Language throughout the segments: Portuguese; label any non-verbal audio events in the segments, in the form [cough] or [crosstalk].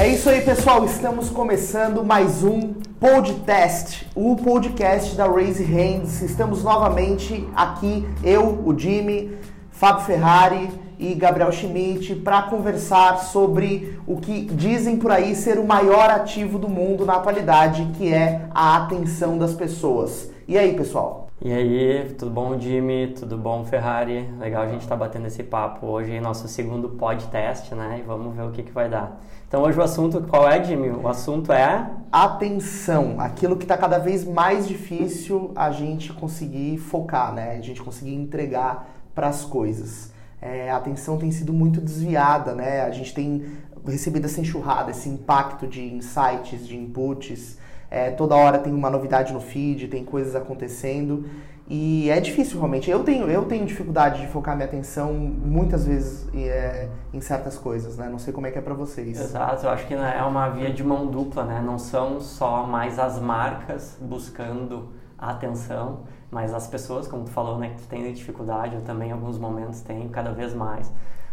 É isso aí, pessoal. Estamos começando mais um podcast, o podcast da Raise Hands. Estamos novamente aqui, eu, o Jimmy, Fábio Ferrari e Gabriel Schmidt, para conversar sobre o que dizem por aí ser o maior ativo do mundo na atualidade, que é a atenção das pessoas. E aí, pessoal? E aí, tudo bom, Jimmy? Tudo bom, Ferrari? Legal a gente estar tá batendo esse papo hoje, nosso segundo podcast, né? E vamos ver o que, que vai dar. Então, hoje o assunto, qual é, Jimmy? O assunto é. Atenção, aquilo que está cada vez mais difícil a gente conseguir focar, né? A gente conseguir entregar para as coisas. É, a atenção tem sido muito desviada, né? A gente tem recebido essa enxurrada, esse impacto de insights, de inputs. É, toda hora tem uma novidade no feed, tem coisas acontecendo. E é difícil realmente. Eu tenho, eu tenho dificuldade de focar minha atenção muitas vezes é, em certas coisas, né? Não sei como é que é para vocês. Exato, eu acho que né, é uma via de mão dupla, né? Não são só mais as marcas buscando a atenção, mas as pessoas, como tu falou, né, que têm dificuldade, eu também em alguns momentos tenho, cada vez mais,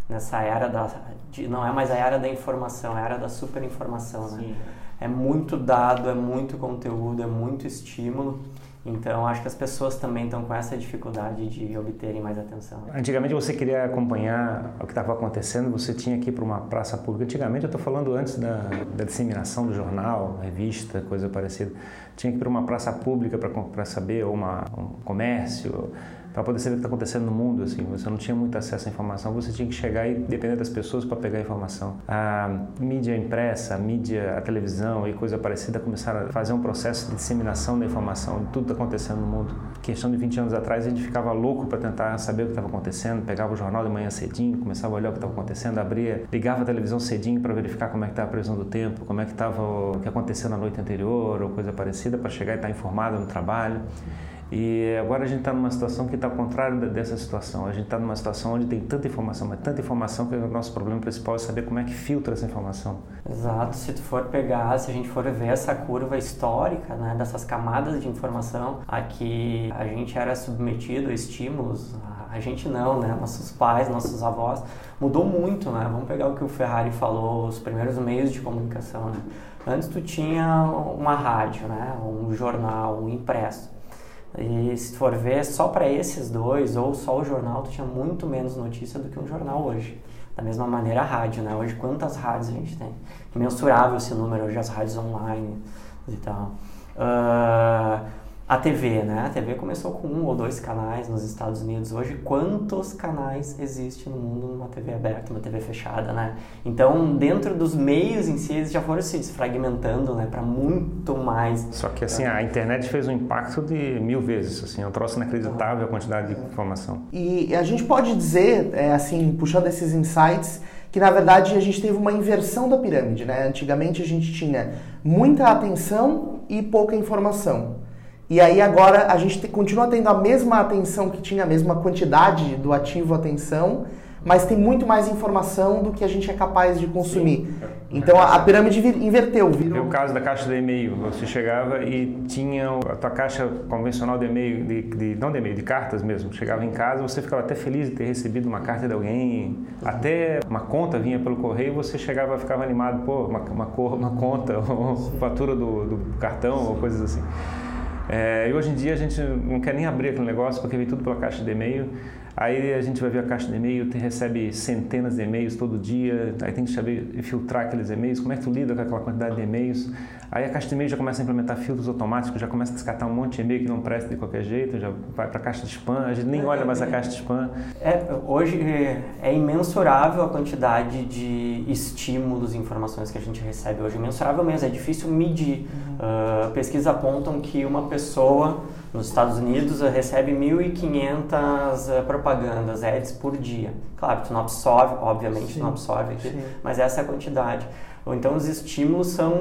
nessa era da... De, não é mais a era da informação, é a era da superinformação, né? É muito dado, é muito conteúdo, é muito estímulo, então, acho que as pessoas também estão com essa dificuldade de obterem mais atenção. Antigamente, você queria acompanhar o que estava acontecendo, você tinha que ir para uma praça pública. Antigamente, eu estou falando antes da, da, disseminação do jornal, revista, coisa parecida. Tinha que ir para uma praça pública para saber, ou uma, um comércio, para poder saber o que está acontecendo no mundo. Assim, você não tinha muito acesso à informação, você tinha que chegar e depender das pessoas para pegar a informação. A mídia impressa, a mídia, a televisão e coisa parecida começaram a fazer um processo de disseminação da informação de tudo que está acontecendo no mundo. Questão de 20 anos atrás, a gente ficava louco para tentar saber o que estava acontecendo, pegava o jornal de manhã cedinho, começava a olhar o que estava acontecendo, abria, ligava a televisão cedinho para verificar como é que estava a previsão do tempo, como é que estava o que aconteceu na noite anterior ou coisa parecida para chegar e estar tá informado no trabalho. E agora a gente está numa situação que está ao contrário dessa situação. A gente está numa situação onde tem tanta informação, mas tanta informação que o nosso problema principal é saber como é que filtra essa informação. Exato. Se tu for pegar, se a gente for ver essa curva histórica, né, dessas camadas de informação a que a gente era submetido a estímulos, a gente não, né? Nossos pais, nossos avós, mudou muito, né? Vamos pegar o que o Ferrari falou, os primeiros meios de comunicação, né? Antes tu tinha uma rádio, né? Um jornal, um impresso. E se for ver, só para esses dois, ou só o jornal, tu tinha muito menos notícia do que um jornal hoje. Da mesma maneira a rádio, né? Hoje quantas rádios a gente tem? Imensurável esse número, hoje as rádios online e tal. Uh, a TV, né? A TV começou com um ou dois canais nos Estados Unidos. Hoje, quantos canais existem no mundo numa TV aberta, uma TV fechada, né? Então, dentro dos meios em si, eles já foram se desfragmentando, né? Para muito mais. Só que, assim, a internet fez um impacto de mil vezes, assim. É um troço inacreditável a quantidade de informação. E a gente pode dizer, é, assim, puxando esses insights, que na verdade a gente teve uma inversão da pirâmide, né? Antigamente a gente tinha muita atenção e pouca informação. E aí agora a gente te, continua tendo a mesma atenção que tinha, a mesma quantidade do ativo atenção, mas tem muito mais informação do que a gente é capaz de consumir. Sim. Então a, a, pirâmide inverteu. Virou... o caso da caixa de e-mail. Você chegava e tinha a tua caixa convencional de e-mail, de, de, não de e-mail, de cartas mesmo. Chegava em casa, você ficava até feliz de ter recebido uma carta de alguém, até uma conta vinha pelo correio, você chegava, ficava animado, pô, uma, uma, uma conta, [laughs] ou fatura do, do cartão, Sim. ou coisas assim. É, e hoje em dia a gente não quer nem abrir aquele negócio porque vem tudo pela caixa de e-mail. Aí a gente vai ver a caixa de e-mail, recebe centenas de e-mails todo dia, aí tem que saber filtrar aqueles e-mails, como é que tu lida com aquela quantidade de e-mails. Aí a caixa de e-mail já começa a implementar filtros automáticos, já começa a descartar um monte de e-mail que não presta de qualquer jeito, já vai para a caixa de spam, a gente nem olha mais a caixa de spam. É, hoje é imensurável a quantidade de estímulos e informações que a gente recebe hoje, imensurável mesmo, é difícil medir. Uhum. Uh, pesquisas apontam que uma pessoa nos Estados Unidos recebe 1.500 eh, propagandas, ads por dia. Claro, tu não absorve, obviamente, sim, não absorve aqui, mas essa é a quantidade. Ou então os estímulos são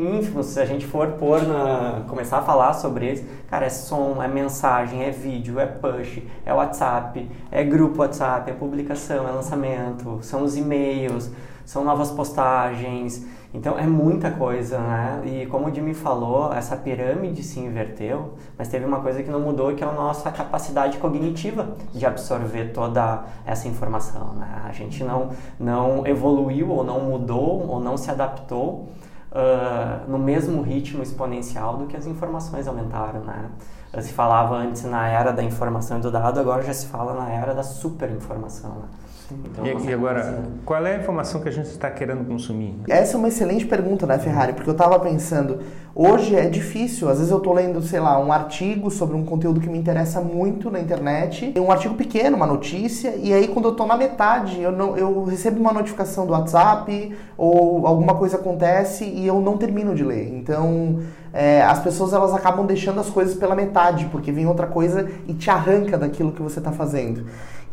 ínfimos. Se a gente for pôr na, começar a falar sobre eles, cara, é som, é mensagem, é vídeo, é push, é WhatsApp, é grupo WhatsApp, é publicação, é lançamento, são os e-mails, são novas postagens, então é muita coisa, né? E como o Jimmy falou, essa pirâmide se inverteu, mas teve uma coisa que não mudou, que é a nossa capacidade cognitiva de absorver toda essa informação, né? A gente não, não evoluiu ou não mudou ou não se adaptou uh, no mesmo ritmo exponencial do que as informações aumentaram, né? Se falava antes na era da informação e do dado, agora já se fala na era da superinformação, né? Então, e, e, agora, qual é a informação que a gente está querendo consumir? Essa é uma excelente pergunta, né, Ferrari? Porque eu estava pensando, hoje é difícil, às vezes eu estou lendo, sei lá, um artigo sobre um conteúdo que me interessa muito na internet, um artigo pequeno, uma notícia, e aí quando eu estou na metade, eu, não, eu recebo uma notificação do WhatsApp ou alguma coisa acontece e eu não termino de ler. Então, é, as pessoas elas acabam deixando as coisas pela metade, porque vem outra coisa e te arranca daquilo que você está fazendo.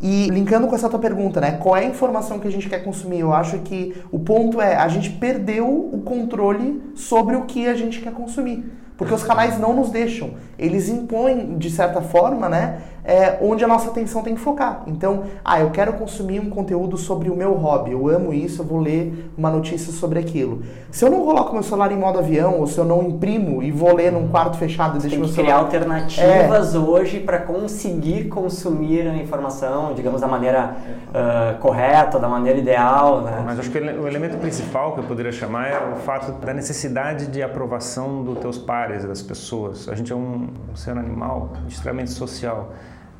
E linkando com essa tua pergunta, né? Qual é a informação que a gente quer consumir? Eu acho que o ponto é a gente perdeu o controle sobre o que a gente quer consumir. Porque os canais não nos deixam. Eles impõem, de certa forma, né? É, onde a nossa atenção tem que focar. Então, ah, eu quero consumir um conteúdo sobre o meu hobby, eu amo isso, eu vou ler uma notícia sobre aquilo. Se eu não coloco meu celular em modo avião, ou se eu não imprimo e vou ler num quarto fechado e deixo meu celular... criar alternativas é. hoje para conseguir consumir a informação, digamos, da maneira uh, correta, da maneira ideal. Né? Mas acho que o elemento principal que eu poderia chamar é o fato da necessidade de aprovação dos teus pares, das pessoas. A gente é um ser animal extremamente social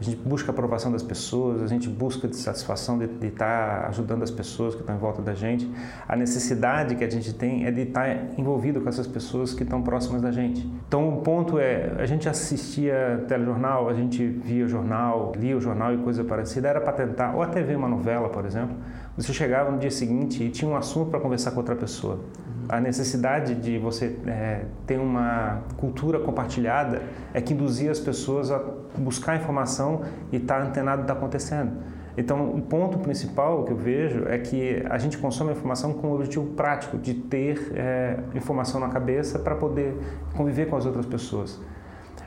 a gente busca a aprovação das pessoas, a gente busca de satisfação de, estar tá ajudando as pessoas que estão em volta da gente. A necessidade que a gente tem é de estar tá envolvido com essas pessoas que estão próximas da gente. Então o ponto é, a gente assistia telejornal, a gente via jornal, lia o jornal e coisa parecida, era para tentar, ou até ver uma novela, por exemplo, você chegava no dia seguinte e tinha um assunto para conversar com outra pessoa. A necessidade de você é, ter uma cultura compartilhada é que induzia as pessoas a buscar informação e estar tá antenado do que está acontecendo. Então, o ponto principal que eu vejo é que a gente consome a informação com o objetivo prático de ter é, informação na cabeça para poder conviver com as outras pessoas.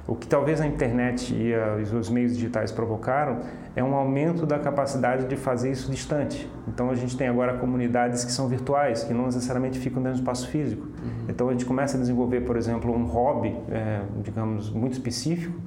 O que talvez a internet e os meios digitais provocaram é um aumento da capacidade de fazer isso distante. Então a gente tem agora comunidades que são virtuais, que não necessariamente ficam dentro do espaço físico. Uhum. Então a gente começa a desenvolver, por exemplo, um hobby, é, digamos, muito específico,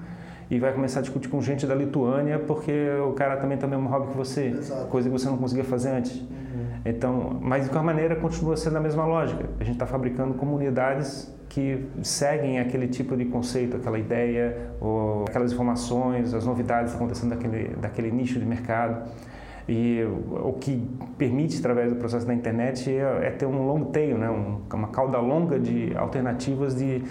e vai começar a discutir com gente da Lituânia porque o cara também tem o mesmo hobby que você, Exato. coisa que você não conseguia fazer antes. Uhum. Então, mas de qualquer maneira continua sendo a mesma lógica. A gente está fabricando comunidades que seguem aquele tipo de conceito, aquela ideia, ou aquelas informações, as novidades acontecendo daquele, daquele nicho de mercado. E o que permite, através do processo da internet, é, é ter um long tail, né? Um, uma cauda longa de alternativas de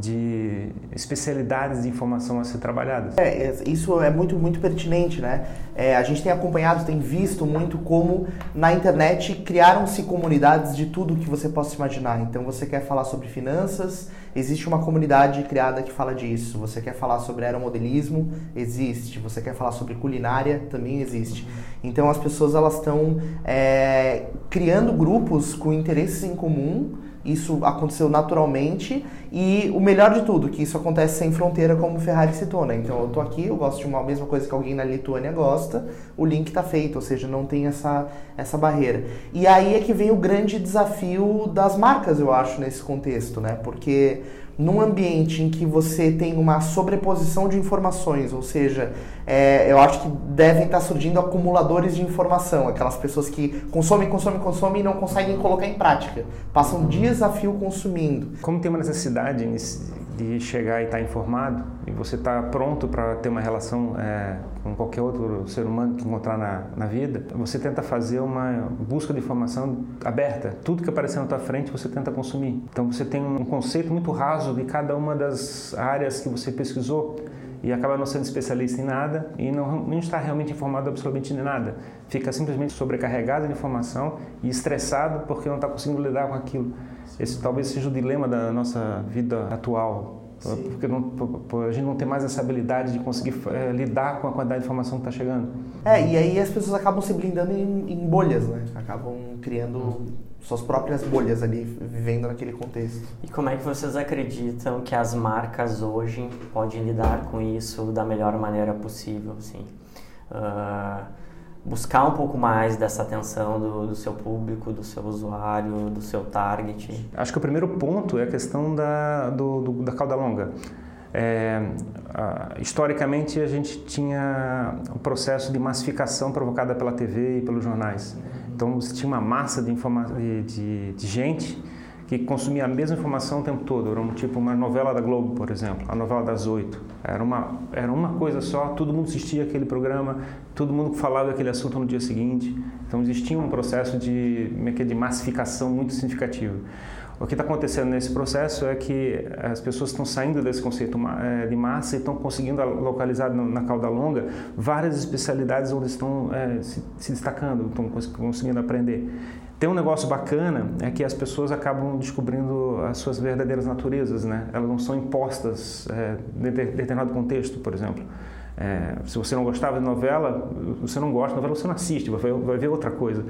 de especialidades de informação a ser trabalhadas. É, isso é muito, muito pertinente, né? É, a gente tem acompanhado, tem visto muito como na internet criaram-se comunidades de tudo que você possa imaginar. Então, você quer falar sobre finanças, existe uma comunidade criada que fala disso. Você quer falar sobre aeromodelismo, existe. Você quer falar sobre culinária, também existe. Então, as pessoas elas estão é, criando grupos com interesses em comum isso aconteceu naturalmente e o melhor de tudo, que isso acontece sem fronteira, como Ferrari citou, né? Então eu tô aqui, eu gosto de uma mesma coisa que alguém na Lituânia gosta, o link tá feito, ou seja, não tem essa, essa barreira. E aí é que vem o grande desafio das marcas, eu acho, nesse contexto, né? Porque num ambiente em que você tem uma sobreposição de informações, ou seja, é, eu acho que devem estar surgindo acumuladores de informação, aquelas pessoas que consomem, consomem, consomem e não conseguem colocar em prática, passam dias a fio consumindo. Como tem uma necessidade de chegar e estar informado e você está pronto para ter uma relação é, com qualquer outro ser humano que encontrar na, na vida, você tenta fazer uma busca de informação aberta. Tudo que aparecer na tua frente você tenta consumir. Então você tem um conceito muito raso de cada uma das áreas que você pesquisou e acaba não sendo especialista em nada e não, não está realmente informado absolutamente de nada. Fica simplesmente sobrecarregado de informação e estressado porque não está conseguindo lidar com aquilo. Esse talvez seja o dilema da nossa vida atual. Sim. Porque não, a gente não tem mais essa habilidade de conseguir é, lidar com a quantidade de informação que está chegando. É, e aí as pessoas acabam se blindando em, em bolhas, né? Acabam criando suas próprias bolhas ali, vivendo naquele contexto. E como é que vocês acreditam que as marcas hoje podem lidar com isso da melhor maneira possível, assim? Uh, buscar um pouco mais dessa atenção do, do, seu público, do seu usuário, do seu target? Acho que o primeiro ponto é a questão da, do, do, da cauda longa. É, historicamente, a gente tinha um processo de massificação provocada pela TV e pelos jornais. Então, tinha uma massa de, de, de, de gente que consumia a mesma informação o tempo todo. Era um, tipo uma novela da Globo, por exemplo, a novela das oito. Era uma, era uma coisa só, todo mundo assistia aquele programa, todo mundo falava daquele assunto no dia seguinte. Então existia um processo de, é de massificação muito significativo. O que está acontecendo nesse processo é que as pessoas estão saindo desse conceito eh, de massa e estão conseguindo localizar na cauda longa várias especialidades onde estão é, se, se, destacando, estão conseguindo aprender. Tem um negócio bacana é que as pessoas acabam descobrindo as suas verdadeiras naturezas, né? Elas não são impostas é, em determinado contexto, por exemplo. É, se você não gostava de novela, você não gosta de novela, você não assiste, vai, vai ver outra coisa.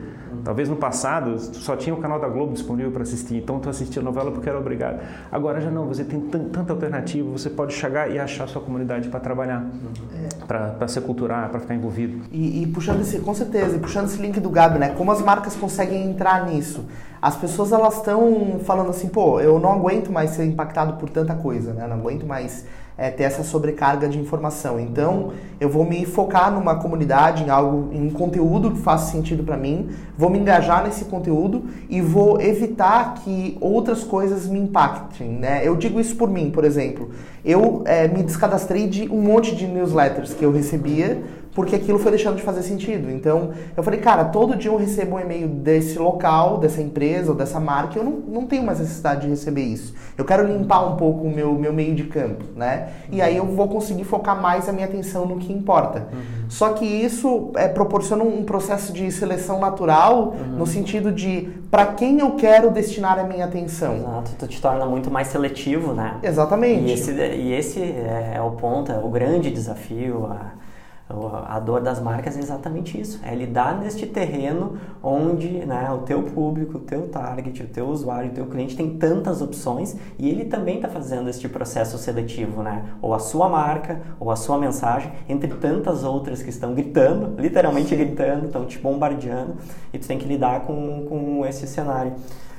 Talvez no passado só tinha o canal da Globo disponível para assistir, então tu assistia a novela porque era obrigado. Agora já não, você tem tanta alternativa, você pode chegar e achar sua comunidade para trabalhar, é. para se culturar, para ficar envolvido. E, e, puxando esse, com certeza, e puxando esse link do Gabi, né? Como as marcas conseguem entrar nisso? As pessoas elas estão falando assim, pô, eu não aguento mais ser impactado por tanta coisa, né? Não aguento mais é, ter essa sobrecarga de informação. Então, eu vou me focar numa comunidade, em algo, em um conteúdo que faça sentido para mim, vou me engajar nesse conteúdo e vou evitar que outras coisas me impactem. Né? Eu digo isso por mim, por exemplo. Eu é, me descadastrei de um monte de newsletters que eu recebia porque aquilo foi deixando de fazer sentido. Então, eu falei, cara, todo dia eu recebo um e-mail desse local, dessa empresa ou dessa marca, eu não, não tenho mais necessidade de receber isso. Eu quero limpar um pouco o meu, meu meio de campo, né? E aí eu vou conseguir focar mais a minha atenção no que importa. Uhum. Só que isso é, proporciona um processo de seleção natural, uhum. no sentido de para quem eu quero destinar a minha atenção. Exato, tu te torna muito mais seletivo, né? Exatamente. E esse, e esse é o ponto, é o grande desafio, a a dor das marcas é exatamente isso, é lidar neste terreno onde né, o teu público, o teu target, o teu usuário, o teu cliente tem tantas opções e ele também está fazendo este processo seletivo, né? Ou a sua marca, ou a sua mensagem, entre tantas outras que estão gritando, literalmente Sim. gritando, estão te bombardeando e tu tem que lidar com, com esse cenário.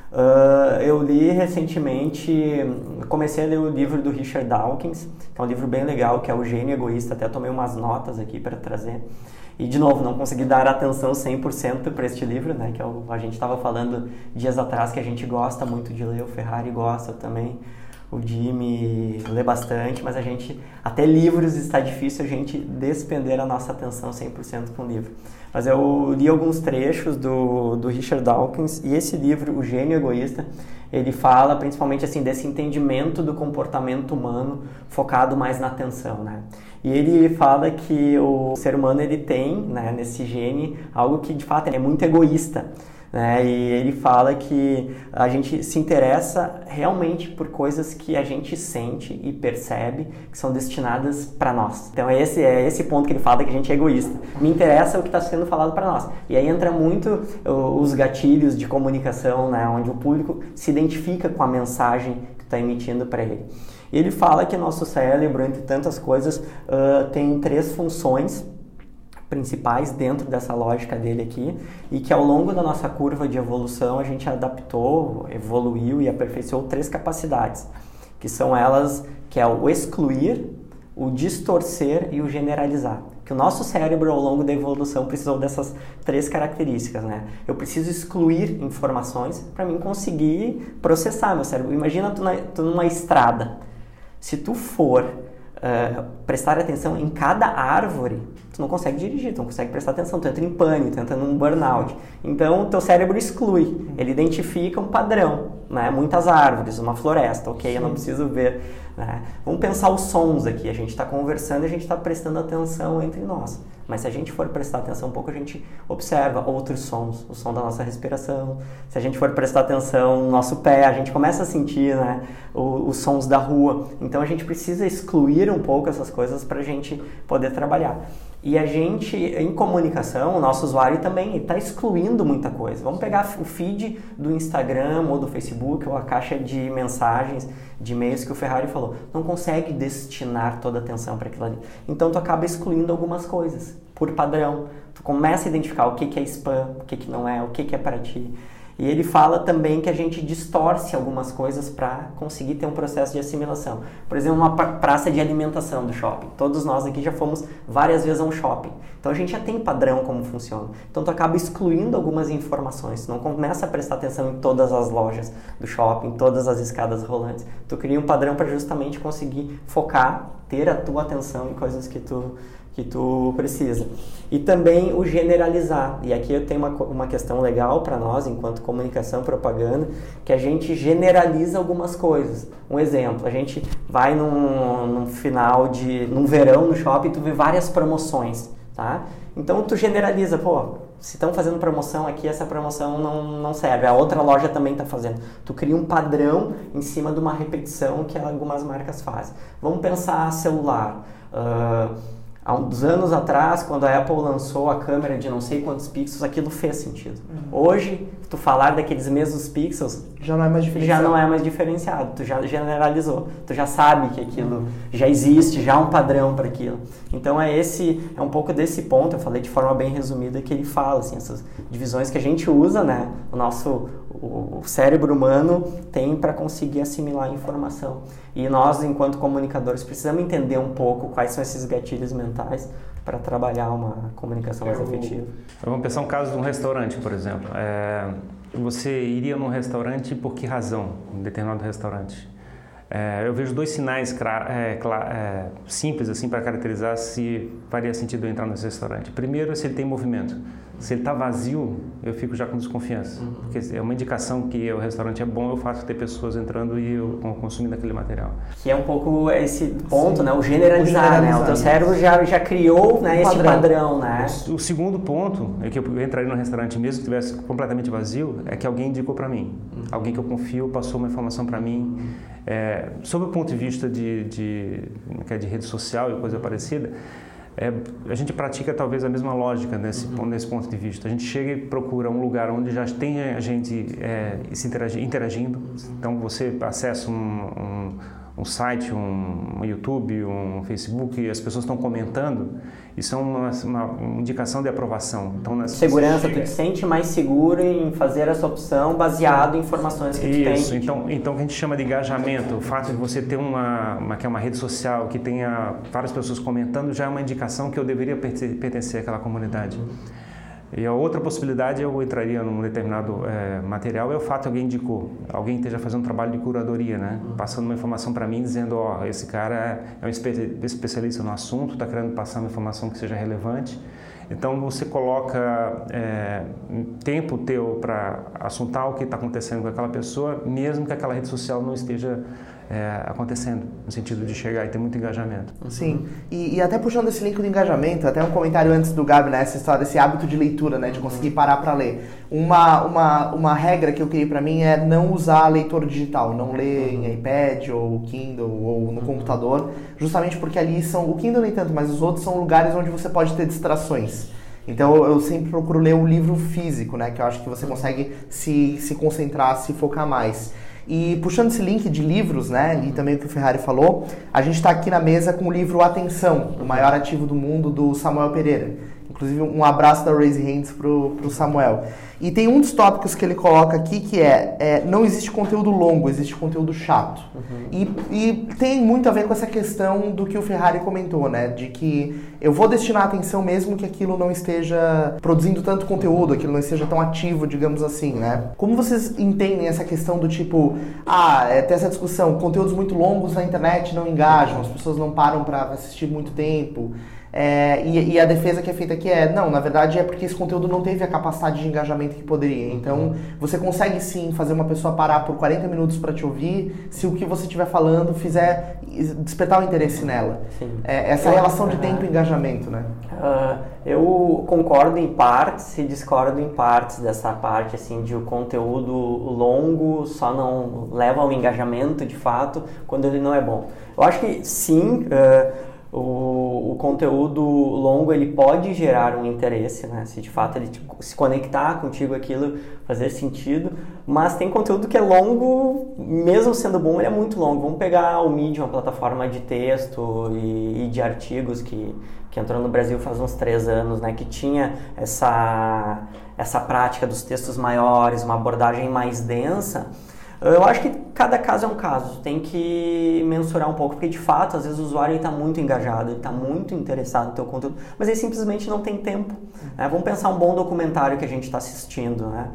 Uh, eu li recentemente, comecei a ler o livro do Richard Dawkins, que é um livro bem legal, que é O Gênio Egoísta, até tomei umas notas aqui para trazer. E, de novo, não consegui dar atenção 100% para este livro, né, que é o, a gente estava falando dias atrás que a gente gosta muito de ler, o Ferrari gosta também, o Jimmy lê bastante, mas a gente, até livros está difícil a gente despender a nossa atenção 100% com o livro. Mas eu li alguns trechos do, do Richard Dawkins e esse livro, O Gênio Egoísta, ele fala principalmente assim desse entendimento do comportamento humano focado mais na atenção, né? E ele fala que o ser humano ele tem, né, nesse gene, algo que de fato é muito egoísta. Né? E ele fala que a gente se interessa realmente por coisas que a gente sente e percebe que são destinadas para nós. Então é esse é esse ponto que ele fala que a gente é egoísta. Me interessa o que está sendo falado para nós. E aí entra muito os gatilhos de comunicação, né? onde o público se identifica com a mensagem que está emitindo para ele. Ele fala que nosso cérebro, entre tantas coisas, uh, tem três funções principais dentro dessa lógica dele aqui e que ao longo da nossa curva de evolução a gente adaptou, evoluiu e aperfeiçoou três capacidades, que são elas que é o excluir, o distorcer e o generalizar. Que o nosso cérebro ao longo da evolução precisou dessas três características, né? Eu preciso excluir informações para mim conseguir processar meu cérebro. Imagina tu, na, tu numa estrada. Se tu for uh, prestar atenção em cada árvore, tu não consegue dirigir, tu não consegue prestar atenção, tu entra em pânico, tu entra num burnout. Então, o teu cérebro exclui, ele identifica um padrão, né? Muitas árvores, uma floresta, ok, eu não preciso ver. Né? Vamos pensar os sons aqui, a gente está conversando e a gente está prestando atenção entre nós. Mas se a gente for prestar atenção um pouco, a gente observa outros sons, o som da nossa respiração. Se a gente for prestar atenção no nosso pé, a gente começa a sentir né, os, os sons da rua. Então a gente precisa excluir um pouco essas coisas para a gente poder trabalhar. E a gente, em comunicação, o nosso usuário também está excluindo muita coisa. Vamos pegar o feed do Instagram ou do Facebook ou a caixa de mensagens, de e-mails que o Ferrari falou. Não consegue destinar toda a atenção para aquilo ali. Então tu acaba excluindo algumas coisas, por padrão. Tu começa a identificar o que, que é spam, o que, que não é, o que, que é para ti. E ele fala também que a gente distorce algumas coisas para conseguir ter um processo de assimilação. Por exemplo, uma praça de alimentação do shopping. Todos nós aqui já fomos várias vezes a um shopping. Então a gente já tem padrão como funciona. Então tu acaba excluindo algumas informações. Tu não começa a prestar atenção em todas as lojas do shopping, todas as escadas rolantes. Tu cria um padrão para justamente conseguir focar, ter a tua atenção em coisas que tu que tu precisa. E também o generalizar. E aqui eu tenho uma, uma questão legal para nós, enquanto comunicação propaganda, que a gente generaliza algumas coisas. Um exemplo, a gente vai num, num final de... num verão no shopping, tu vê várias promoções, tá? Então tu generaliza, pô, se estão fazendo promoção aqui, essa promoção não, não serve. A outra loja também está fazendo. Tu cria um padrão em cima de uma repetição que algumas marcas fazem. Vamos pensar celular. Uh, há uns anos atrás, quando a Apple lançou a câmera de não sei quantos pixels, aquilo fez sentido. Uhum. Hoje, tu falar daqueles mesmos pixels já não é mais diferenciado. Já não é mais diferenciado, tu já generalizou, tu já sabe que aquilo uhum. já existe, já há um padrão para aquilo. Então é esse, é um pouco desse ponto, eu falei de forma bem resumida que ele fala assim, essas divisões que a gente usa, né, o nosso o cérebro humano tem para conseguir assimilar a informação. E nós, enquanto comunicadores, precisamos entender um pouco quais são esses gatilhos mentais para trabalhar uma comunicação mais efetiva. Vamos pensar um caso de um restaurante, por exemplo. É, você iria num restaurante por que razão? Um determinado restaurante. É, eu vejo dois sinais é, é, simples assim para caracterizar se faria sentido eu entrar nesse restaurante. Primeiro, se ele tem movimento. Se ele está vazio, eu fico já com desconfiança. Uhum. Porque é uma indicação que o restaurante é bom, eu faço ter pessoas entrando e eu consumindo aquele material. Que é um pouco esse ponto, Sim. né? O generalizar, o generalizar, né? O teu cérebro já, já criou né, esse padrão, padrão né? O, o, segundo ponto é que eu entraria no restaurante mesmo que estivesse completamente vazio, é que alguém indicou para mim. Uhum. Alguém que eu confio passou uma informação para mim. Uhum. É, sob o ponto de vista de, de, é de rede social e coisa parecida, é, a gente pratica talvez a mesma lógica nesse, uhum. nesse ponto de vista. A gente chega e procura um lugar onde já tem a gente é, se interagi, interagindo. Então você acessa um, um, um site, um, YouTube, um Facebook, e as pessoas estão comentando. Isso é uma, uma indicação de aprovação. Então, Segurança, chega... tu te sente mais seguro em fazer essa opção baseado em informações que Isso, tu tem. Isso, então, então o que a gente chama de engajamento, o fato de você ter uma, uma, que é uma rede social que tenha várias pessoas comentando, já é uma indicação que eu deveria pertencer àquela comunidade. Uhum. E a outra possibilidade, eu entraria num determinado é, material, é o fato que alguém indicou, alguém esteja fazendo um trabalho de curadoria, né? Uhum. Passando uma informação para mim, dizendo, ó, oh, esse cara é um especialista no assunto, está querendo passar uma informação que seja relevante. Então você coloca é, tempo teu para assuntar o que está acontecendo com aquela pessoa, mesmo que aquela rede social não esteja é, acontecendo, no sentido de chegar e ter muito engajamento. Sim, e, e, até puxando esse link do engajamento, até um comentário antes do Gabi, né, essa história desse hábito de leitura, né, de conseguir parar para ler. Uma, uma, uma regra que eu criei para mim é não usar leitor digital, não ler em iPad ou Kindle ou no computador, justamente porque ali são, o Kindle nem tanto, mas os outros são lugares onde você pode ter distrações. Então eu sempre procuro ler o livro físico, né? Que eu acho que você consegue se, se concentrar, se focar mais. E puxando esse link de livros, né, e também o que o Ferrari falou, a gente está aqui na mesa com o livro Atenção, o maior ativo do mundo, do Samuel Pereira. Inclusive, um abraço da Raise Hands pro, pro Samuel. E tem um dos tópicos que ele coloca aqui que é, é não existe conteúdo longo, existe conteúdo chato. Uhum. E, e tem muito a ver com essa questão do que o Ferrari comentou, né? De que eu vou destinar atenção mesmo que aquilo não esteja produzindo tanto conteúdo, aquilo não esteja tão ativo, digamos assim, né? Como vocês entendem essa questão do tipo, ah, é, tem essa discussão, conteúdos muito longos na internet não engajam, as pessoas não param para assistir muito tempo. É, e, e, a defesa que é feita aqui é, não, na verdade é porque esse conteúdo não teve a capacidade de engajamento que poderia. Então, você consegue sim fazer uma pessoa parar por 40 minutos para te ouvir, se o que você estiver falando fizer despertar o interesse nela. É, essa relação de tempo e engajamento, né? Uh, eu concordo em partes e discordo em partes dessa parte, assim, de o conteúdo longo só não leva ao engajamento, de fato, quando ele não é bom. Eu acho que sim... Uh, o, o, conteúdo longo ele pode gerar um interesse, né? Se de fato ele tipo, se conectar contigo aquilo fazer sentido, mas tem conteúdo que é longo, mesmo sendo bom, ele é muito longo. Vamos pegar o Medium, uma plataforma de texto e, e de artigos que, que entrou no Brasil faz uns três anos, né? Que tinha essa essa prática dos textos maiores, uma abordagem mais densa. Eu acho que cada caso é um caso, tem que mensurar um pouco, porque de fato, às vezes o usuário está muito engajado, ele está muito interessado no teu conteúdo, mas ele simplesmente não tem tempo. Né? Vamos pensar um bom documentário que a gente está assistindo, né?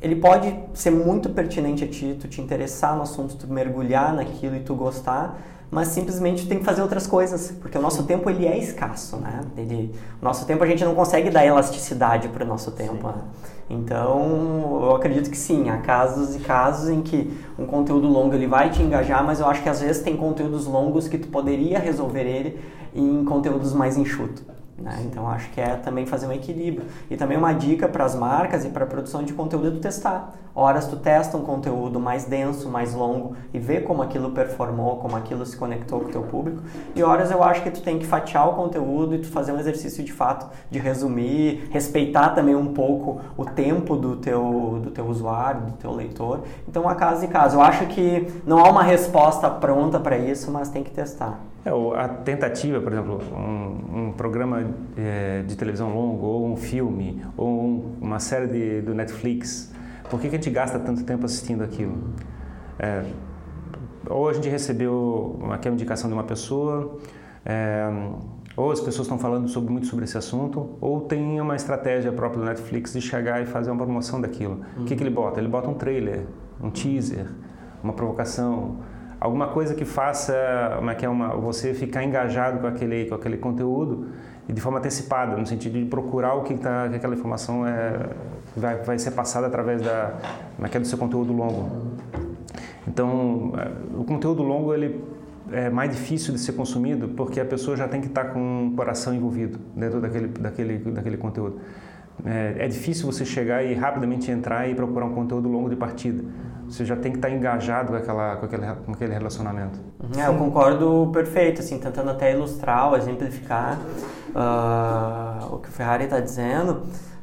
Ele pode ser muito pertinente a ti, tu te interessar no assunto, tu mergulhar naquilo e tu gostar, mas simplesmente tem que fazer outras coisas, porque o nosso tempo ele é escasso, né? Ele, o nosso tempo a gente não consegue dar elasticidade para o nosso tempo. Né? Então, eu acredito que sim, há casos e casos em que um conteúdo longo ele vai te engajar, mas eu acho que às vezes tem conteúdos longos que tu poderia resolver ele em conteúdos mais enxutos. Né? Então acho que é também fazer um equilíbrio. E também uma dica para as marcas e para a produção de conteúdo é tu testar. Horas tu testa um conteúdo mais denso, mais longo e vê como aquilo performou, como aquilo se conectou com o teu público. E horas eu acho que tu tem que fatiar o conteúdo e tu fazer um exercício de fato de resumir, respeitar também um pouco o tempo do teu, do teu usuário, do teu leitor. Então a caso e caso. Eu acho que não há uma resposta pronta para isso, mas tem que testar. É, a tentativa, por exemplo, um, um programa é, de televisão longo, ou um filme, ou um, uma série de, do Netflix, por que, que a gente gasta tanto tempo assistindo aquilo? É, ou a gente recebeu aqui indicação de uma pessoa, é, ou as pessoas estão falando sobre, muito sobre esse assunto, ou tem uma estratégia própria do Netflix de chegar e fazer uma promoção daquilo. Uhum. O que, que ele bota? Ele bota um trailer, um teaser, uma provocação, alguma coisa que faça uma, que é uma, você ficar engajado com aquele, com aquele conteúdo e de forma antecipada, no sentido de procurar o que, tá, que aquela informação é, vai, vai ser passada através da, é, é do seu conteúdo longo. Então, é, o conteúdo longo ele é mais difícil de ser consumido porque a pessoa já tem que estar com o coração envolvido dentro daquele, daquele, daquele conteúdo. É, é difícil você chegar e rapidamente entrar e procurar um conteúdo longo de partida você já tem que estar engajado com, aquela, com, aquele, com aquele relacionamento. É, eu concordo perfeito, assim, tentando até ilustrar ou exemplificar uh, o que o Ferrari está dizendo.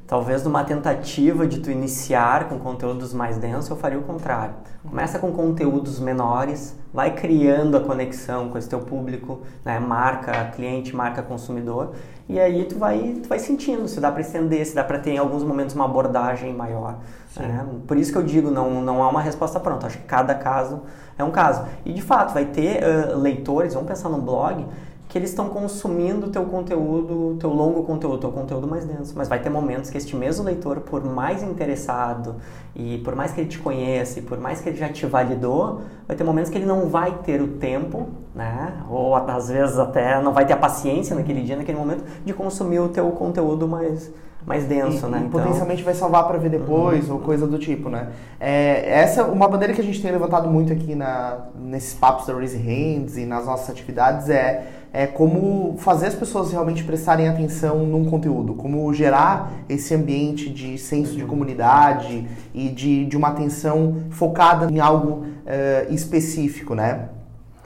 Talvez numa tentativa de tu iniciar com conteúdos mais densos, eu faria o contrário. Começa com conteúdos menores, vai criando a conexão com esse teu público, né, marca cliente, marca consumidor, e aí tu vai, tu vai sentindo se dá para estender, se dá para ter em alguns momentos uma abordagem maior. Né? Por isso que eu digo, não, não há uma resposta pronta. Acho que cada caso é um caso. E de fato, vai ter uh, leitores, vamos pensar no blog, que eles estão consumindo o teu conteúdo, teu longo conteúdo, teu conteúdo mais denso. Mas vai ter momentos que este mesmo leitor, por mais interessado e por mais que ele te conheça e por mais que ele já te validou, vai ter momentos que ele não vai ter o tempo, né? Ou às vezes até não vai ter a paciência naquele dia, naquele momento, de consumir o teu conteúdo mais mais denso, e, né? E então... potencialmente vai salvar para ver depois uhum. ou coisa do tipo, né? É, essa é uma bandeira que a gente tem levantado muito aqui na, nesses papos da Raise Hands e nas nossas atividades é, é como fazer as pessoas realmente prestarem atenção num conteúdo, como gerar esse ambiente de senso de comunidade e de, de uma atenção focada em algo uh, específico, né?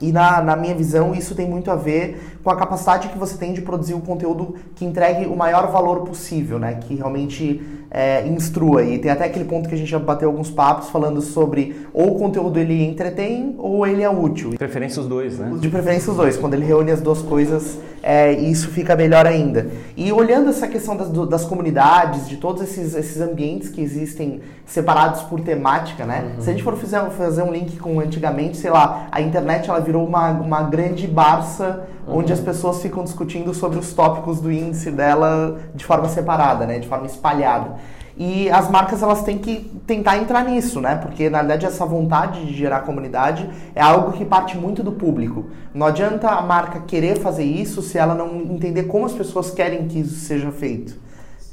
E na, na minha visão, isso tem muito a ver com a capacidade que você tem de produzir um conteúdo que entregue o maior valor possível, né? Que realmente é, instrua. E tem até aquele ponto que a gente já bateu alguns papos falando sobre ou o conteúdo ele entretém ou ele é útil. De preferência os dois, né? De preferência os dois. Quando ele reúne as duas coisas, é, isso fica melhor ainda. E olhando essa questão das, das comunidades, de todos esses, esses ambientes que existem separados por temática, né? Uhum. Se a gente for fazer, fazer um link com antigamente, sei lá, a internet ela virou uma, uma grande barça uhum. onde as pessoas ficam discutindo sobre os tópicos do índice dela de forma separada, né? De forma espalhada. E as marcas elas têm que tentar entrar nisso, né? Porque na verdade essa vontade de gerar comunidade é algo que parte muito do público. Não adianta a marca querer fazer isso se ela não entender como as pessoas querem que isso seja feito.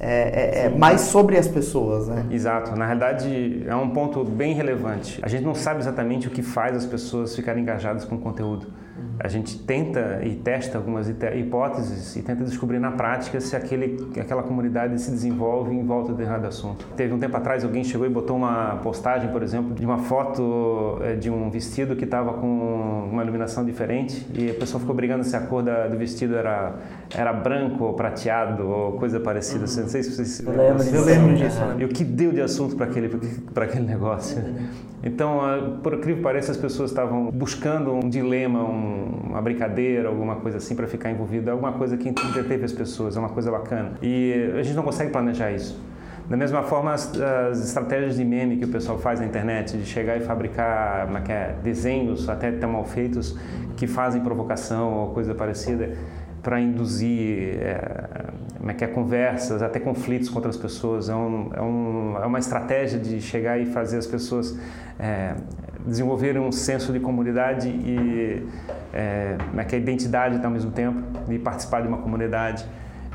É, é, é, mais sobre as pessoas, né? Exato. Na realidade, é um ponto bem relevante. A gente não sabe exatamente o que faz as pessoas ficarem engajadas com o conteúdo. A gente tenta e testa algumas hipóteses e tenta descobrir na prática se aquele, aquela comunidade se desenvolve em volta de determinado assunto. Teve um tempo atrás alguém chegou e botou uma postagem, por exemplo, de uma foto eh, de um vestido que estava com uma iluminação diferente e a pessoa ficou brigando se a cor da, do vestido era, era branco ou prateado ou coisa parecida. Uhum. Não sei se vocês... Eu lembro, eu lembro disso. E o que deu de assunto para aquele, aquele negócio. Então, ah, por incrível que pareça, as pessoas estavam buscando um dilema, um, uma brincadeira, alguma coisa assim para ficar envolvido, alguma coisa que entreteve as pessoas, é uma coisa bacana. E a gente não consegue planejar isso. Da mesma forma, as, as, estratégias de meme que o pessoal faz na internet, de chegar e fabricar é é, desenhos até tão mal feitos que fazem provocação ou coisa parecida, para induzir é, é é, conversas, até conflitos com outras pessoas. É, um, é, um, é uma estratégia de chegar e fazer as pessoas desenvolverem um senso de comunidade e é, é que é, identidade ao mesmo tempo, de participar de uma comunidade.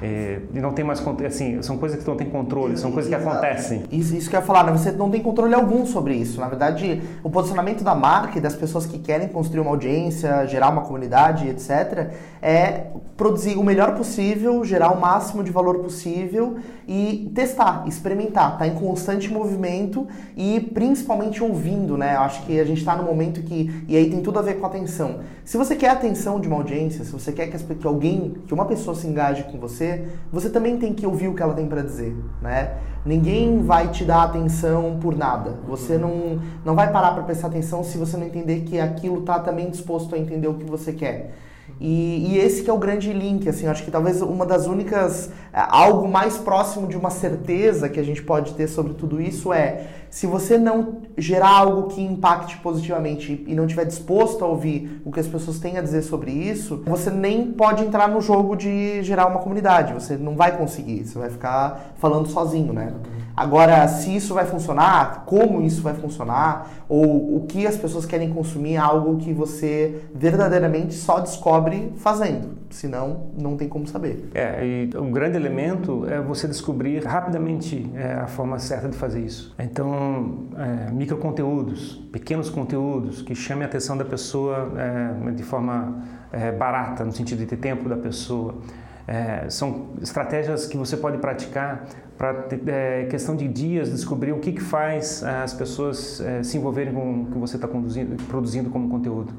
É, e não tem mais assim são coisas que não tem controle são coisas que acontecem. isso, isso que eu ia falar né? você não tem controle algum sobre isso. Na verdade o posicionamento da marca e das pessoas que querem construir uma audiência gerar uma comunidade etc é produzir o melhor possível gerar o máximo de valor possível e testar experimentar. Tá em constante movimento e principalmente ouvindo né? Eu acho que a gente está no momento que e aí tem tudo a ver com atenção. Se você quer a atenção de uma audiência se você quer que, que alguém que uma pessoa se engaje com você você, você também tem que ouvir o que ela tem para dizer, né? Ninguém vai te dar atenção por nada. Você não, não vai parar para prestar atenção se você não entender que aquilo tá também disposto a entender o que você quer. E, e, esse que é o grande link, assim, acho que talvez uma das únicas, é, algo mais próximo de uma certeza que a gente pode ter sobre tudo isso é, se você não gerar algo que impacte positivamente e não estiver disposto a ouvir o que as pessoas têm a dizer sobre isso, você nem pode entrar no jogo de gerar uma comunidade, você não vai conseguir, você vai ficar falando sozinho, né? Agora, se isso vai funcionar, como isso vai funcionar, ou o que as pessoas querem consumir é algo que você verdadeiramente só descobre fazendo. Senão, não tem como saber. É, e o grande elemento é você descobrir rapidamente é, a forma certa de fazer isso. Então, é, microconteúdos, pequenos conteúdos que chamem a atenção da pessoa é, de forma é, barata, no sentido de ter tempo da pessoa. É, são estratégias que você pode praticar para é, questão de dias descobrir o que, que faz as pessoas é, se envolverem com o que você está produzindo como conteúdo.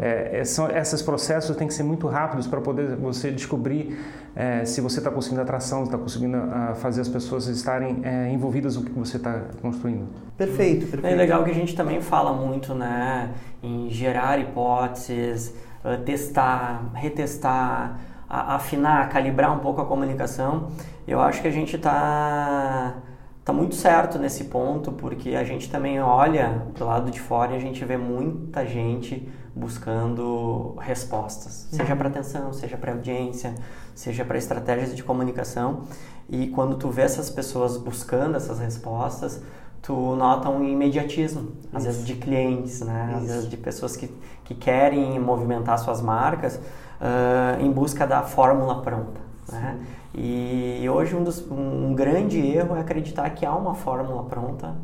É. é são, esses processos têm que ser muito rápidos para poder você descobrir é, se você está conseguindo atração, está conseguindo uh, fazer as pessoas estarem é, envolvidas no que você está construindo. Perfeito, perfeito. É legal que a gente também fala muito né, em gerar hipóteses, uh, testar, retestar, afinar, calibrar um pouco a comunicação, eu acho que a gente está tá muito certo nesse ponto, porque a gente também olha do lado de fora e a gente vê muita gente buscando respostas, seja para atenção, seja para audiência, seja para estratégias de comunicação. E quando tu vê essas pessoas buscando essas respostas, tu nota um imediatismo, às vezes de clientes, né? às vezes de pessoas que, que querem movimentar suas marcas uh, em busca da fórmula pronta. Né? E hoje um, dos, um grande erro é acreditar que há uma fórmula pronta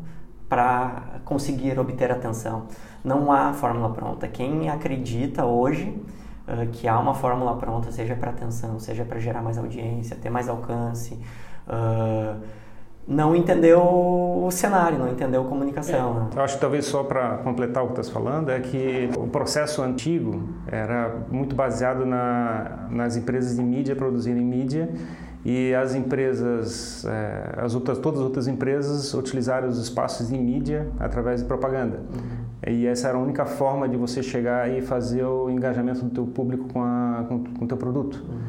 para conseguir obter atenção. Não há fórmula pronta. Quem acredita hoje uh, que há uma fórmula pronta, seja para atenção, seja para gerar mais audiência, ter mais alcance, uh, não entendeu o cenário, não entendeu a comunicação. É. Né? Eu acho que talvez só para completar o que estás falando é que o processo antigo era muito baseado na, nas empresas de mídia produzirem mídia e as empresas, é, as outras, todas as outras empresas utilizaram os espaços de mídia através de propaganda. Uhum. E essa era a única forma de você chegar e fazer o engajamento do teu público com, a, com, com o teu produto. Uhum.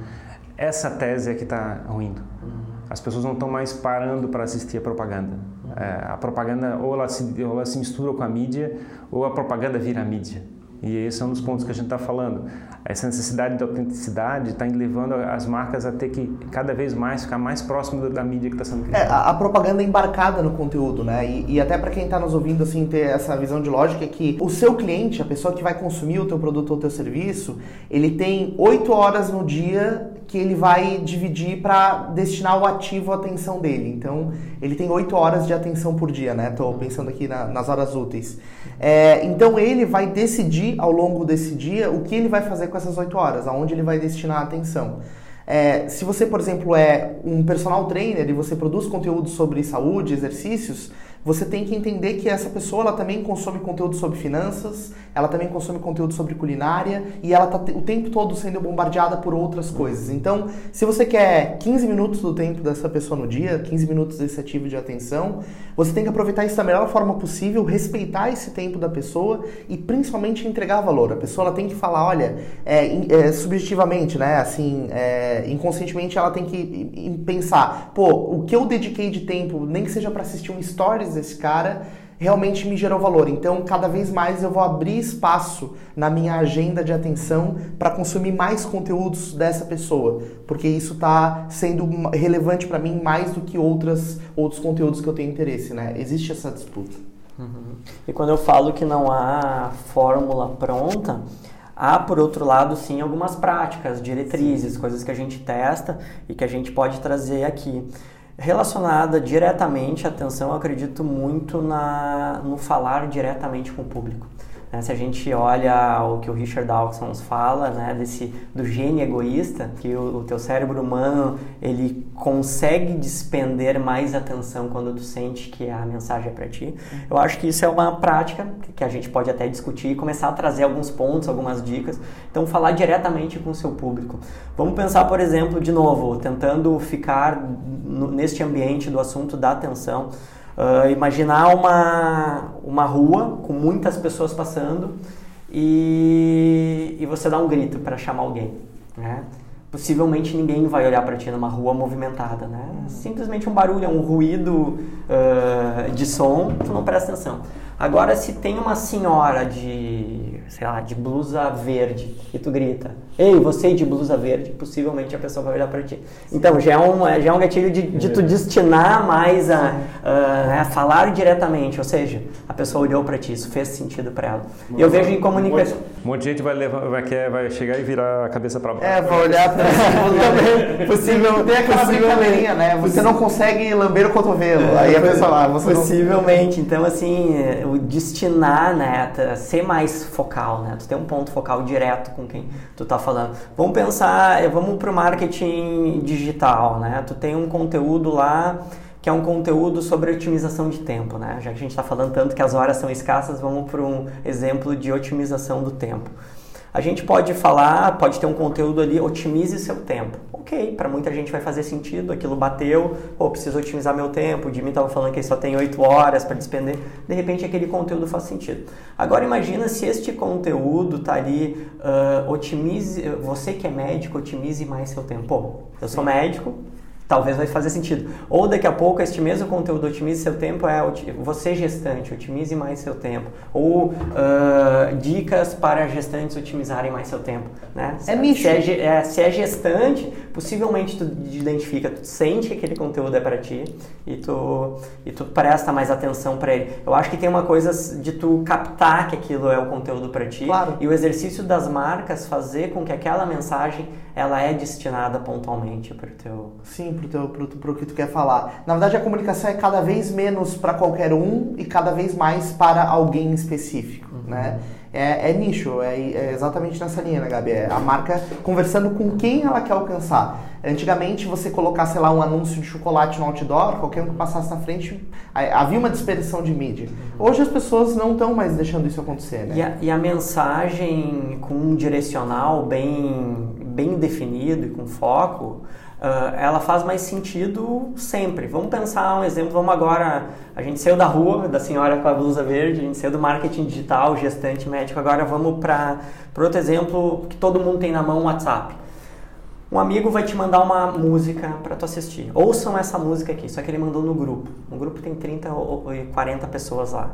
Essa tese é que está ruindo. Uhum. As pessoas não estão mais parando para assistir a propaganda. É, a propaganda ou ela, se, ou ela se mistura com a mídia ou a propaganda vira a mídia. E esse é um dos pontos que a gente está falando. Essa necessidade de autenticidade está levando as marcas a ter que cada vez mais ficar mais próximo da mídia que está sendo criada. É, a, a, propaganda é embarcada no conteúdo, né? E, e até para quem está nos ouvindo assim ter essa visão de lógica é que o seu cliente, a pessoa que vai consumir o teu produto ou o teu serviço, ele tem oito horas no dia que ele vai dividir para destinar o ativo à atenção dele. Então, ele tem 8 horas de atenção por dia, né? Estou pensando aqui na, nas horas úteis. É, então, ele vai decidir ao longo desse dia o que ele vai fazer com essas 8 horas, aonde ele vai destinar a atenção. É, se você, por exemplo, é um personal trainer e você produz conteúdo sobre saúde, exercícios, você tem que entender que essa pessoa ela também consome conteúdo sobre finanças, ela também consome conteúdo sobre culinária e ela está o tempo todo sendo bombardeada por outras coisas. Então, se você quer 15 minutos do tempo dessa pessoa no dia, 15 minutos desse ativo de atenção, você tem que aproveitar isso da melhor forma possível, respeitar esse tempo da pessoa e principalmente entregar valor. A pessoa ela tem que falar, olha, é, é, subjetivamente, né, assim, é, inconscientemente ela tem que pensar, pô, o que eu dediquei de tempo, nem que seja para assistir um stories desse cara realmente me gerou valor. Então, cada vez mais eu vou abrir espaço na minha agenda de atenção para consumir mais conteúdos dessa pessoa, porque isso está sendo relevante para mim mais do que outras, outros conteúdos que eu tenho interesse, né? Existe essa disputa. Uhum. E quando eu falo que não há fórmula pronta, há, por outro lado, sim, algumas práticas, diretrizes, sim. coisas que a gente testa e que a gente pode trazer aqui relacionada diretamente, atenção, eu acredito muito na, no falar diretamente com o público. Né? Se a gente olha o que o Richard Dawkins fala, né, desse, do gene egoísta, que o, o teu cérebro humano ele consegue despender mais atenção quando tu sente que a mensagem é para ti. Eu acho que isso é uma prática que a gente pode até discutir e começar a trazer alguns pontos, algumas dicas. Então, falar diretamente com o seu público. Vamos pensar, por exemplo, de novo, tentando ficar no, neste ambiente do assunto da atenção. Uh, imaginar uma, uma rua com muitas pessoas passando e, e você dá um grito para chamar alguém. Né? Possivelmente ninguém vai olhar para ti numa rua movimentada. Né? Simplesmente um barulho, um ruído uh, de som, tu não presta atenção. Agora, se tem uma senhora de, sei lá, de blusa verde e tu grita, ei, você de blusa verde, possivelmente a pessoa vai olhar para ti. Então, já é um, já é um gatilho de, de tu destinar mais a, a, a, falar diretamente, ou seja, a pessoa olhou para ti, isso fez sentido para ela. E eu vejo em comunicação... Um monte de gente vai, levar, vai, quer, vai chegar e virar a cabeça para baixo. É, vai olhar para [laughs] também. [laughs] Possível, tem aquela brincadeirinha, né? Você não consegue lamber o cotovelo, aí a pessoa lá, você Possivelmente, não... então assim o destinar, né, ser mais focal, né, tu ter um ponto focal direto com quem tu tá falando. Vamos pensar, eh, vamos pro marketing digital, né, tu tem um conteúdo lá que é um conteúdo sobre otimização de tempo, né, já que a gente está falando tanto que as horas são escassas, vamos para um exemplo de otimização do tempo. A gente pode falar, pode ter um conteúdo ali, otimize seu tempo. Ok, para muita gente vai fazer sentido, aquilo bateu, ou preciso otimizar meu tempo, o Jimmy estava falando que só tem 8 horas para despender, de repente aquele conteúdo faz sentido. Agora imagina se este conteúdo tá ali, uh, otimize, você que é médico, otimize mais seu tempo. Pô, eu sou médico, talvez vai fazer sentido. Ou daqui a pouco este mesmo conteúdo otimize seu tempo é você gestante, otimize mais seu tempo. Ou uh, dicas para gestantes otimizarem mais seu tempo. Né? É nicho. Se é, é, se é gestante, possivelmente tu identifica, tu sente que aquele conteúdo é para ti e tu, e tu presta mais atenção para ele. Eu acho que tem uma coisa de tu captar que aquilo é o conteúdo para ti claro. e o exercício das marcas fazer com que aquela mensagem ela é destinada pontualmente para o teu... Sim, pro, teu, pro, pro que tu quer falar. Na verdade, a comunicação é cada vez menos para qualquer um e cada vez mais para alguém específico, uhum. né? É, é nicho, é, é, exatamente nessa linha, né, Gabi? É a marca conversando com quem ela quer alcançar. Antigamente, você colocar, sei lá, um anúncio de chocolate no outdoor, qualquer um que passasse na frente, havia uma dispersão de mídia. Hoje as pessoas não estão mais deixando isso acontecer, né? E a, e a mensagem com um direcional bem, bem definido e com foco, uh, ela faz mais sentido sempre. Vamos pensar um exemplo, vamos agora, a gente saiu da rua, da senhora com a blusa verde, a gente saiu do marketing digital, gestante médico, agora vamos para outro exemplo que todo mundo tem na mão, o WhatsApp. Um amigo vai te mandar uma música para tu assistir. Ouçam essa música aqui, só que ele mandou no grupo. O grupo tem 30 ou 40 pessoas lá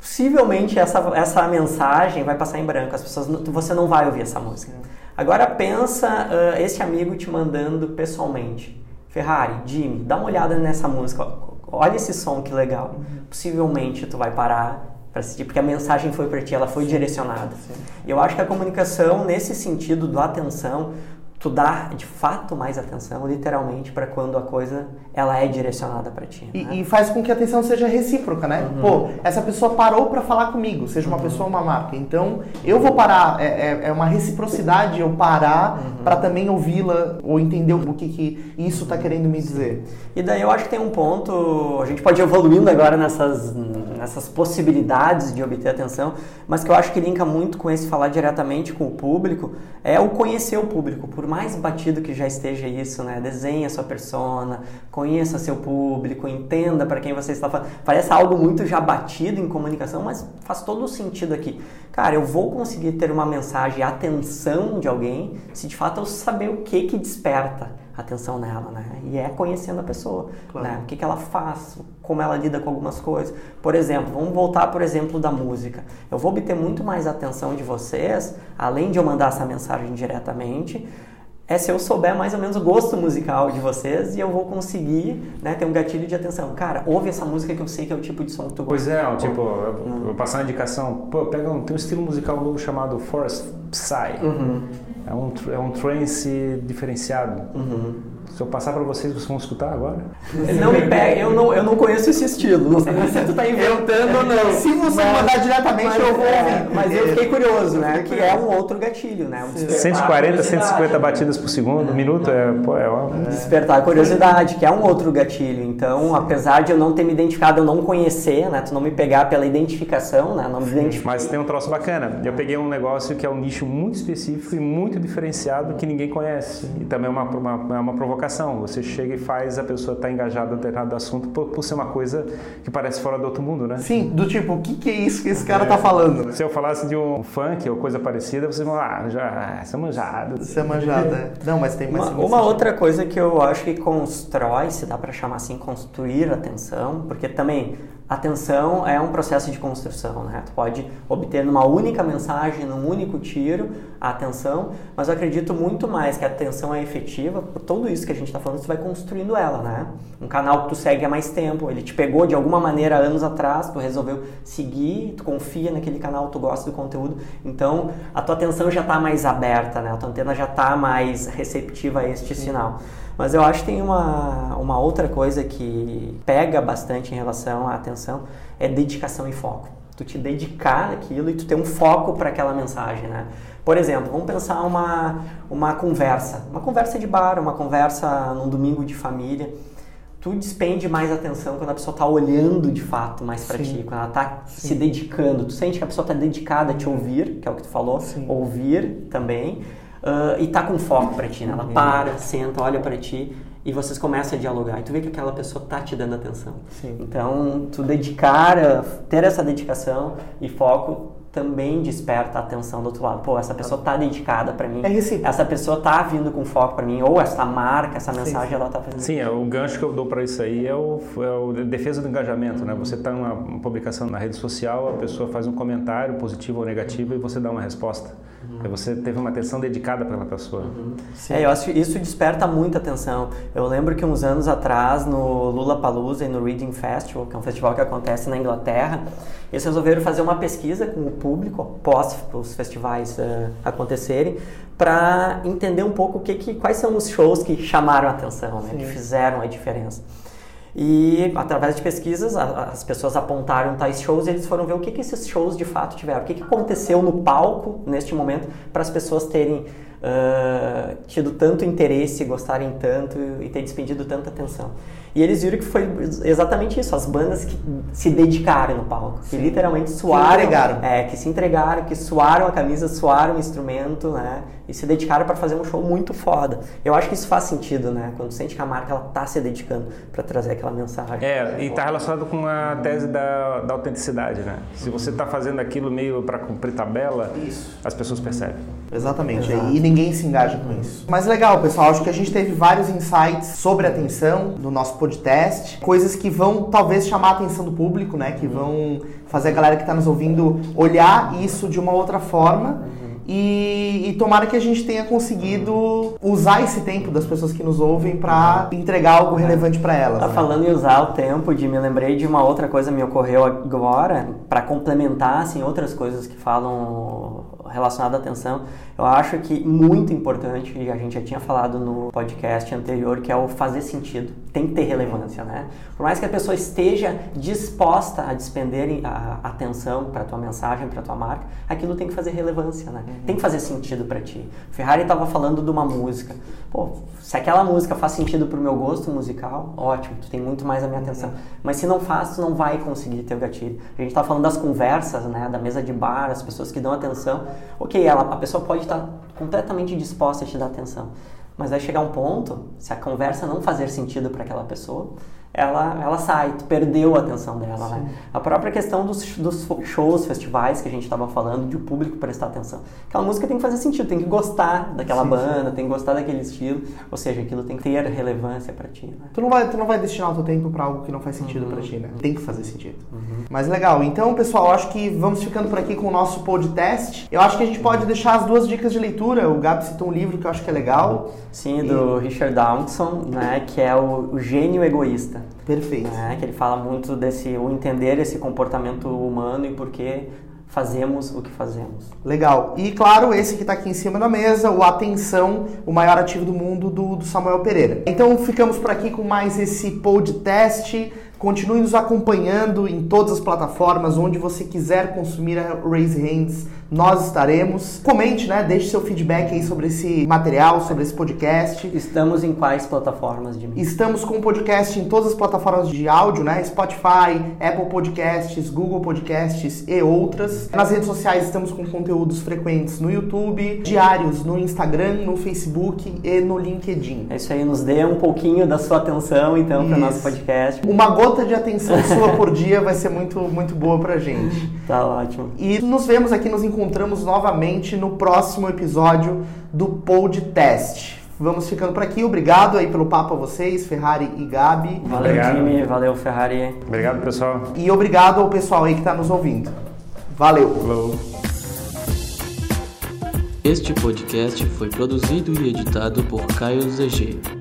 possivelmente essa, essa mensagem vai passar em branco. As pessoas, você não vai ouvir essa música. Agora pensa uh, esse amigo te mandando pessoalmente. Ferrari, Jimmy, dá uma olhada nessa música. Olha esse som que legal. Uhum. Possivelmente tu vai parar para assistir, porque a mensagem foi para ti, ela foi direcionada. Sim. E eu acho que a comunicação nesse sentido da atenção tu dá de fato mais atenção, literalmente, para quando a coisa ela é direcionada para ti. E, né? e, faz com que a atenção seja recíproca, né? Uhum. Pô, essa pessoa parou para falar comigo, seja uma uhum. pessoa ou uma marca. Então, eu vou parar, é, é, é uma reciprocidade eu parar uhum. para também ouvi-la ou entender o que, que isso está querendo me dizer. E daí eu acho que tem um ponto, a gente pode ir evoluindo agora nessas, nessas possibilidades de obter atenção, mas que eu acho que linka muito com esse falar diretamente com o público, é o conhecer o público, por mais batido que já esteja isso, né? Desenhe a sua persona, conheça seu público, entenda para quem você está falando. Parece algo muito já batido em comunicação, mas faz todo o sentido aqui. Cara, eu vou conseguir ter uma mensagem, atenção de alguém, se de fato eu saber o que que desperta atenção nela, né? E é conhecendo a pessoa, claro. né? O que, que ela faz, como ela lida com algumas coisas. Por exemplo, vamos voltar por exemplo da música. Eu vou obter muito mais atenção de vocês, além de eu mandar essa mensagem diretamente, é se eu souber mais ou menos o gosto musical de vocês e eu vou conseguir né, ter um gatilho de atenção. Cara, ouve essa música que eu sei que é o tipo de som que tu gosta. Pois é, tipo, eu, eu vou passar uma indicação. Pô, pega um, tem um estilo musical novo chamado Forest Psy. Uhum. É, um, é um trance diferenciado. Uhum. Se eu passar para vocês, vocês vão escutar agora? Não me pega, eu não, eu não conheço esse estilo. Não sei se tu tá inventando ou não. Se você mas, mandar diretamente, mas, eu vou é, Mas eu fiquei curioso, né? Que é um outro gatilho, né? Um 140, 150 batidas por segundo, é. minuto, é, pô, é uma... Despertar a curiosidade, que é um outro gatilho. Então, apesar de eu não ter me identificado, eu não conhecer, né? Tu não me pegar pela identificação, né? Não me identificar. Mas tem um troço bacana. Eu peguei um negócio que é um nicho muito específico e muito diferenciado que ninguém conhece. E também é uma, uma, é uma provocação você chega e faz a pessoa estar tá engajada no determinado assunto por, por, ser uma coisa que parece fora do outro mundo, né? Sim, do tipo, o que, que é isso que esse cara é. tá falando? Se eu falasse de um funk ou coisa parecida, vocês vão, ah, já, isso é manjado. Isso é manjado, é. Não, mas tem mais... Uma, uma outra coisa que eu acho que constrói, se dá para chamar assim, construir atenção, porque também Atenção é um processo de construção, né? Tu pode obter numa única mensagem, num único tiro, a atenção, mas eu acredito muito mais que a atenção é efetiva, por tudo isso que a gente está falando, você vai construindo ela, né? Um canal que tu segue há mais tempo, ele te pegou de alguma maneira anos atrás, tu resolveu seguir, tu confia naquele canal, tu gosta do conteúdo, então a tua atenção já está mais aberta, né? A tua antena já está mais receptiva a este Sim. sinal. Mas eu acho que tem uma, uma outra coisa que pega bastante em relação à atenção, é dedicação e foco. Tu te dedicar naquilo e tu ter um foco para aquela mensagem, né? Por exemplo, vamos pensar uma, uma conversa, uma conversa de bar, uma conversa num domingo de família. Tu despende mais atenção quando a pessoa está olhando de fato mais para ti, quando ela está se dedicando. Tu sente que a pessoa está dedicada a te ouvir, que é o que tu falou, Sim. ouvir também uh, e tá com foco para ti, né? Ela uhum. para, senta, olha para ti e vocês começam a dialogar. E tu vê que aquela pessoa tá te dando atenção. Sim. Então, tu dedicar, ter essa dedicação e foco também desperta a atenção do outro lado. Pô, essa pessoa tá dedicada para mim. É essa pessoa tá vindo com foco para mim, ou essa marca, essa mensagem, sim, ela tá fazendo. Sim, é, o gancho que eu dou para isso aí é o, é o defesa do engajamento, né? Você tá numa publicação na rede social, a pessoa faz um comentário positivo ou negativo e você dá uma resposta. Uhum. Você teve uma atenção dedicada pela pessoa. Uhum. É, eu acho que isso desperta muita atenção. Eu lembro que uns anos atrás, no Lula Palusa e no Reading Festival, que é um festival que acontece na Inglaterra, eles resolveram fazer uma pesquisa com o público após os festivais uh, acontecerem para entender um pouco o que, que, quais são os shows que chamaram a atenção, né, que fizeram a diferença. E através de pesquisas, as pessoas apontaram tais shows e eles foram ver o que, que esses shows de fato tiveram, o que, que aconteceu no palco neste momento para as pessoas terem uh, tido tanto interesse, gostarem tanto e ter despendido tanta atenção. E eles viram que foi exatamente isso, as bandas que se dedicaram no palco, Sim. que literalmente suaram, que entregaram. É, que se entregaram, que suaram a camisa, suaram o instrumento, né? E se dedicaram para fazer um show muito foda. Eu acho que isso faz sentido, né? Quando sente que a marca ela tá se dedicando para trazer aquela mensagem. É, e tá relacionado com a tese da, da autenticidade, né? Se você tá fazendo aquilo meio para cumprir tabela, isso. as pessoas percebem. Exatamente. Exato. E ninguém se engaja com isso. Mas legal, pessoal, acho que a gente teve vários insights sobre atenção no nosso podcast, coisas que vão talvez chamar a atenção do público, né? Que vão fazer a galera que está nos ouvindo olhar isso de uma outra forma. E, e, tomara que a gente tenha conseguido usar esse tempo das pessoas que nos ouvem para entregar algo relevante para elas. Tá né? falando em usar o tempo, de me lembrei de uma outra coisa que me ocorreu agora para complementar assim outras coisas que falam relacionado à atenção, eu acho que muito importante, e a gente já tinha falado no podcast anterior, que é o fazer sentido. Tem que ter relevância, né? Por mais que a pessoa esteja disposta a despender a atenção para a tua mensagem, para a tua marca, aquilo tem que fazer relevância, né? Tem que fazer sentido para ti. O Ferrari estava falando de uma música. Pô, se aquela música faz sentido pro meu gosto musical, ótimo, tu tem muito mais a minha atenção. Mas se não faz, tu não vai conseguir ter o gatilho. A gente tá falando das conversas, né, da mesa de bar, as pessoas que dão atenção. Ok, ela, a pessoa pode estar completamente disposta a te dar atenção. Mas vai chegar um ponto, se a conversa não fazer sentido para aquela pessoa, ela, ela sai, tu perdeu a atenção dela, né? A própria questão dos, dos shows, festivais que a gente estava falando, de o público prestar atenção. Aquela música tem que fazer sentido, tem que gostar daquela sim, banda, sim. tem que gostar daquele estilo, ou seja, aquilo tem que ter relevância para ti, né? Tu não vai, tu não vai destinar o teu tempo para algo que não faz sentido uhum. para ti, né? Tem que fazer sentido. Uhum. Mas legal, então, pessoal, acho que vamos ficando por aqui com o nosso podcast. Eu acho que a gente pode deixar as duas dicas de leitura. O Gabi citou um livro que eu acho que é legal. Sim, do e... Richard Dawson, né, que é o, o Gênio Egoísta. Perfeito. Né? Que ele fala muito desse o entender esse comportamento humano e por que fazemos o que fazemos. Legal. E claro, esse que está aqui em cima da mesa, o Atenção, o maior ativo do mundo do, do Samuel Pereira. Então ficamos por aqui com mais esse podcast. Continue nos acompanhando em todas as plataformas onde você quiser consumir a Raise Hands nós estaremos. Comente, né? Deixe seu feedback aí sobre esse material, sobre esse podcast. Estamos em quais plataformas de mídia? Estamos com o podcast em todas as plataformas de áudio, né? Spotify, Apple Podcasts, Google Podcasts e outras. Nas redes sociais estamos com conteúdos frequentes no YouTube, diários no Instagram, no Facebook e no LinkedIn. É isso aí, nos dê um pouquinho da sua atenção então para o nosso podcast. Uma gota de atenção sua por dia vai ser muito, muito boa pra gente. [laughs] Tá ótimo. E nos vemos aqui nos encontramos novamente no próximo episódio do Podcast. Vamos ficando por aqui. Obrigado aí pelo papo a vocês, Ferrari e Gabi. Valeu, obrigado. time. Valeu, Ferrari. Obrigado, pessoal. E obrigado ao pessoal aí que está nos ouvindo. Valeu. Falou. Este podcast foi produzido e editado por Caio ZG.